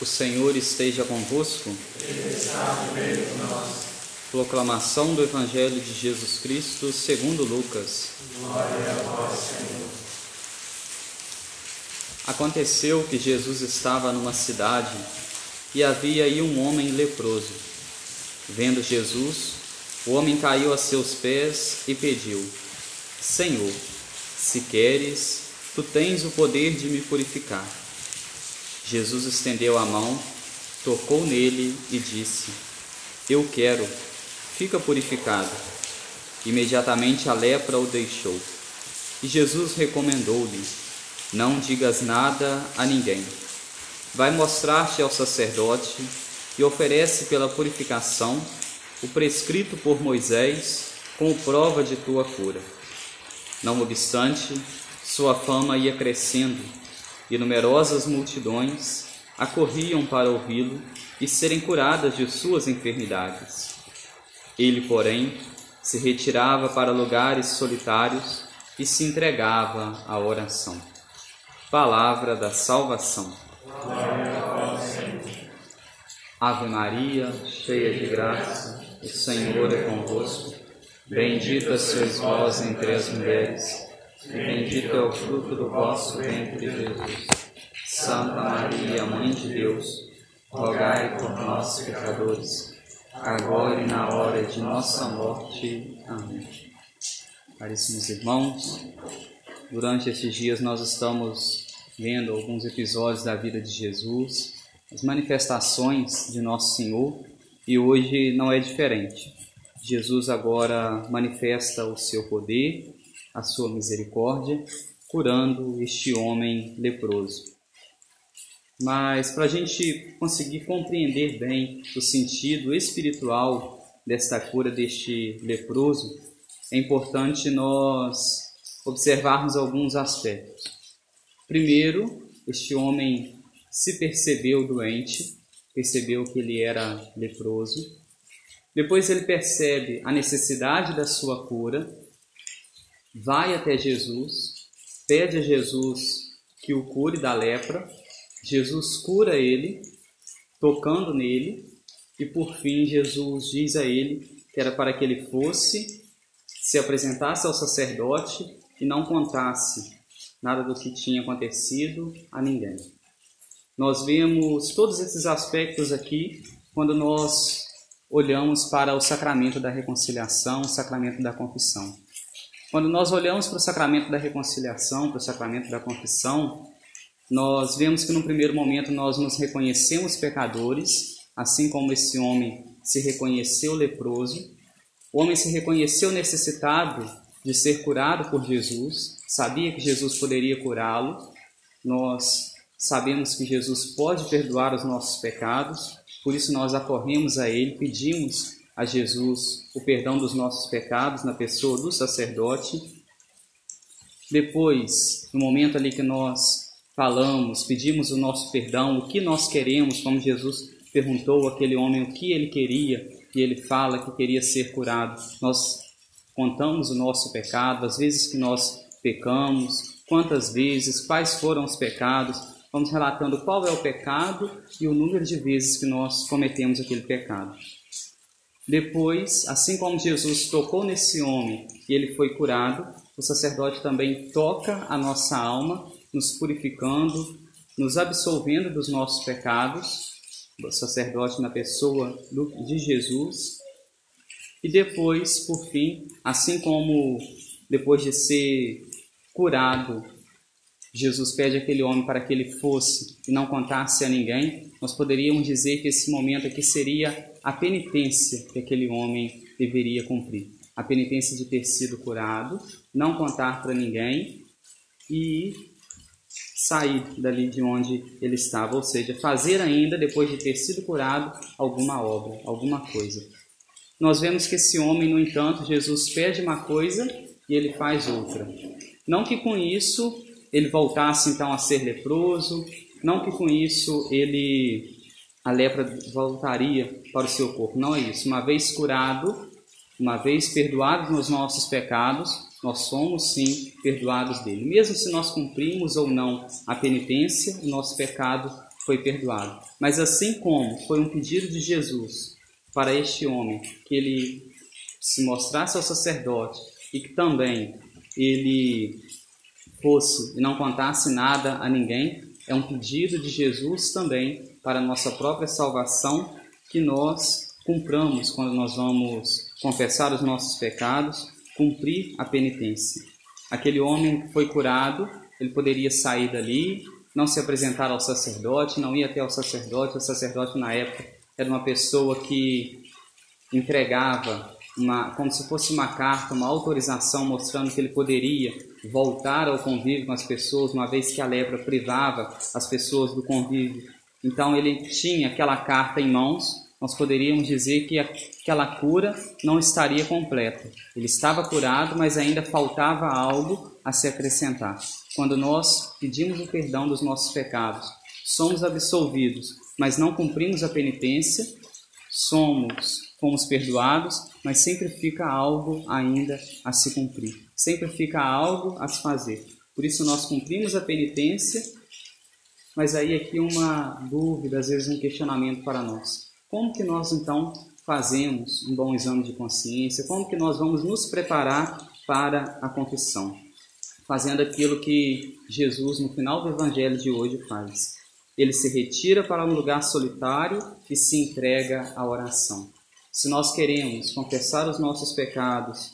O Senhor esteja convosco. Ele está no meio de nós. Proclamação do Evangelho de Jesus Cristo segundo Lucas. Glória a vós, Senhor. Aconteceu que Jesus estava numa cidade e havia aí um homem leproso. Vendo Jesus, o homem caiu a seus pés e pediu: Senhor, se queres, tu tens o poder de me purificar. Jesus estendeu a mão, tocou nele e disse: Eu quero, fica purificado. Imediatamente a lepra o deixou. E Jesus recomendou-lhe: Não digas nada a ninguém. Vai mostrar-te ao sacerdote e oferece pela purificação o prescrito por Moisés como prova de tua cura. Não obstante, sua fama ia crescendo e numerosas multidões acorriam para ouvi-lo e serem curadas de suas enfermidades. Ele, porém, se retirava para lugares solitários e se entregava à oração. Palavra da salvação. Ave Maria, cheia de graça, o Senhor é convosco. Bendita sois vós entre as mulheres Bendito é o fruto do vosso ventre, Jesus. Santa Maria, Mãe de Deus, rogai por nós, pecadores, agora e na hora de nossa morte. Amém. Caríssimos irmãos, durante estes dias nós estamos vendo alguns episódios da vida de Jesus, as manifestações de Nosso Senhor, e hoje não é diferente. Jesus agora manifesta o seu poder a sua misericórdia, curando este homem leproso. Mas para a gente conseguir compreender bem o sentido espiritual desta cura deste leproso, é importante nós observarmos alguns aspectos. Primeiro, este homem se percebeu doente, percebeu que ele era leproso. Depois ele percebe a necessidade da sua cura vai até Jesus, pede a Jesus que o cure da lepra. Jesus cura ele, tocando nele, e por fim Jesus diz a ele que era para que ele fosse, se apresentasse ao sacerdote e não contasse nada do que tinha acontecido a ninguém. Nós vemos todos esses aspectos aqui quando nós olhamos para o sacramento da reconciliação, o sacramento da confissão. Quando nós olhamos para o sacramento da reconciliação, para o sacramento da confissão, nós vemos que no primeiro momento nós nos reconhecemos pecadores, assim como esse homem se reconheceu leproso. O homem se reconheceu necessitado de ser curado por Jesus, sabia que Jesus poderia curá-lo. Nós sabemos que Jesus pode perdoar os nossos pecados, por isso nós acorremos a Ele, pedimos a Jesus o perdão dos nossos pecados na pessoa do sacerdote. Depois, no momento ali que nós falamos, pedimos o nosso perdão, o que nós queremos, como Jesus perguntou àquele homem o que ele queria, e ele fala que queria ser curado. Nós contamos o nosso pecado, as vezes que nós pecamos, quantas vezes, quais foram os pecados, vamos relatando qual é o pecado e o número de vezes que nós cometemos aquele pecado. Depois, assim como Jesus tocou nesse homem e ele foi curado, o sacerdote também toca a nossa alma, nos purificando, nos absolvendo dos nossos pecados, o sacerdote na pessoa de Jesus. E depois, por fim, assim como depois de ser curado, Jesus pede àquele homem para que ele fosse e não contasse a ninguém, nós poderíamos dizer que esse momento aqui seria a penitência que aquele homem deveria cumprir. A penitência de ter sido curado, não contar para ninguém e sair dali de onde ele estava, ou seja, fazer ainda, depois de ter sido curado, alguma obra, alguma coisa. Nós vemos que esse homem, no entanto, Jesus pede uma coisa e ele faz outra. Não que com isso ele voltasse então a ser leproso, não que com isso ele a lepra voltaria para o seu corpo. Não é isso. Uma vez curado, uma vez perdoados nos nossos pecados, nós somos sim perdoados dele. Mesmo se nós cumprimos ou não a penitência, o nosso pecado foi perdoado. Mas assim como foi um pedido de Jesus para este homem que ele se mostrasse ao sacerdote e que também ele fosse e não contasse nada a ninguém, é um pedido de Jesus também para a nossa própria salvação que nós cumpramos quando nós vamos confessar os nossos pecados, cumprir a penitência. Aquele homem que foi curado, ele poderia sair dali, não se apresentar ao sacerdote, não ir até ao sacerdote. O sacerdote, na época, era uma pessoa que entregava uma, como se fosse uma carta, uma autorização mostrando que ele poderia voltar ao convívio com as pessoas, uma vez que a lepra privava as pessoas do convívio. Então ele tinha aquela carta em mãos, nós poderíamos dizer que aquela cura não estaria completa. Ele estava curado, mas ainda faltava algo a se acrescentar. Quando nós pedimos o perdão dos nossos pecados, somos absolvidos, mas não cumprimos a penitência, somos fomos perdoados, mas sempre fica algo ainda a se cumprir. Sempre fica algo a se fazer. Por isso nós cumprimos a penitência, mas aí aqui uma dúvida, às vezes um questionamento para nós. Como que nós então fazemos um bom exame de consciência? Como que nós vamos nos preparar para a confissão? Fazendo aquilo que Jesus no final do evangelho de hoje faz. Ele se retira para um lugar solitário e se entrega à oração. Se nós queremos confessar os nossos pecados,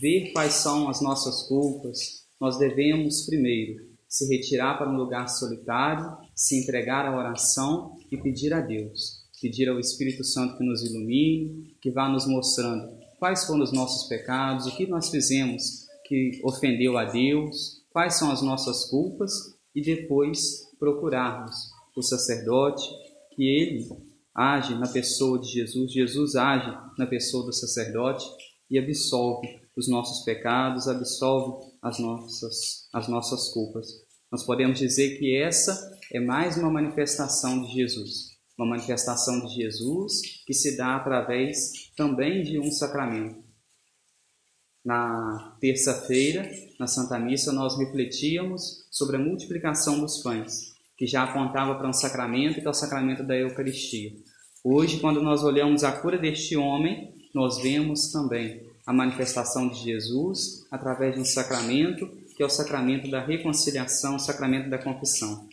ver quais são as nossas culpas, nós devemos primeiro se retirar para um lugar solitário, se entregar à oração e pedir a Deus, pedir ao Espírito Santo que nos ilumine, que vá nos mostrando quais foram os nossos pecados, o que nós fizemos que ofendeu a Deus, quais são as nossas culpas e depois procurarmos o sacerdote que ele age na pessoa de Jesus, Jesus age na pessoa do sacerdote e absolve os nossos pecados, absolve as nossas, as nossas culpas. Nós podemos dizer que essa é mais uma manifestação de Jesus, uma manifestação de Jesus que se dá através também de um sacramento. Na terça-feira, na Santa Missa, nós refletíamos sobre a multiplicação dos pães que já apontava para um sacramento, que é o sacramento da Eucaristia. Hoje, quando nós olhamos a cura deste homem, nós vemos também a manifestação de Jesus através de um sacramento, que é o sacramento da reconciliação, o sacramento da confissão.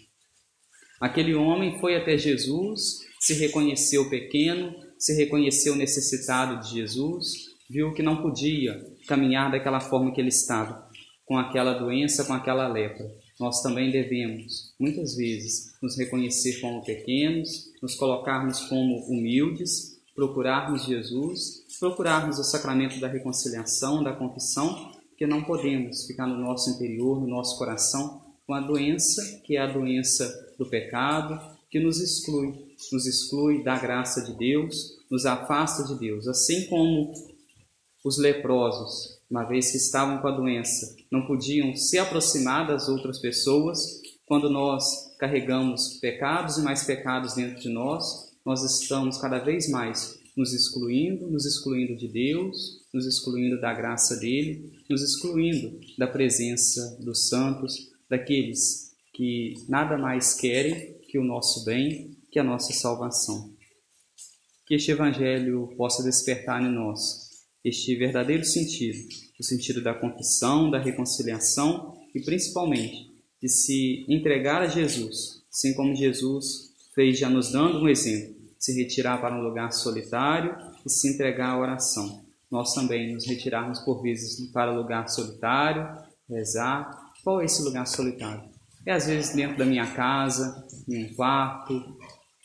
Aquele homem foi até Jesus, se reconheceu pequeno, se reconheceu necessitado de Jesus, viu que não podia caminhar daquela forma que ele estava, com aquela doença, com aquela lepra nós também devemos, muitas vezes, nos reconhecer como pequenos, nos colocarmos como humildes, procurarmos Jesus, procurarmos o sacramento da reconciliação, da confissão, porque não podemos ficar no nosso interior, no nosso coração, com a doença que é a doença do pecado, que nos exclui, nos exclui da graça de Deus, nos afasta de Deus. Assim como os leprosos uma vez que estavam com a doença, não podiam se aproximar das outras pessoas. Quando nós carregamos pecados e mais pecados dentro de nós, nós estamos cada vez mais nos excluindo, nos excluindo de Deus, nos excluindo da graça dele, nos excluindo da presença dos santos, daqueles que nada mais querem que o nosso bem, que a nossa salvação. Que este evangelho possa despertar em nós este verdadeiro sentido, o sentido da confissão, da reconciliação e principalmente de se entregar a Jesus, assim como Jesus fez já nos dando um exemplo, se retirar para um lugar solitário e se entregar à oração. Nós também nos retirarmos por vezes para um lugar solitário, rezar. Qual é esse lugar solitário? É às vezes dentro da minha casa, em um quarto,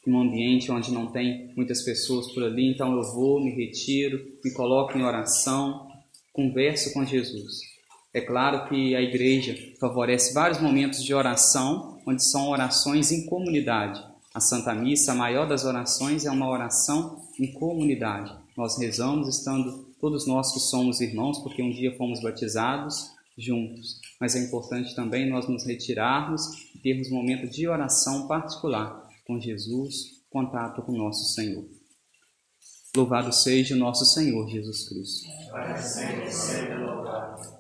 um ambiente onde não tem muitas pessoas por ali, então eu vou, me retiro, me coloco em oração, converso com Jesus. É claro que a igreja favorece vários momentos de oração, onde são orações em comunidade. A Santa Missa, a maior das orações, é uma oração em comunidade. Nós rezamos estando todos nós que somos irmãos, porque um dia fomos batizados juntos. Mas é importante também nós nos retirarmos e termos um momento de oração particular com Jesus, contato com nosso Senhor. Louvado seja o nosso Senhor Jesus Cristo. Para sempre seja louvado.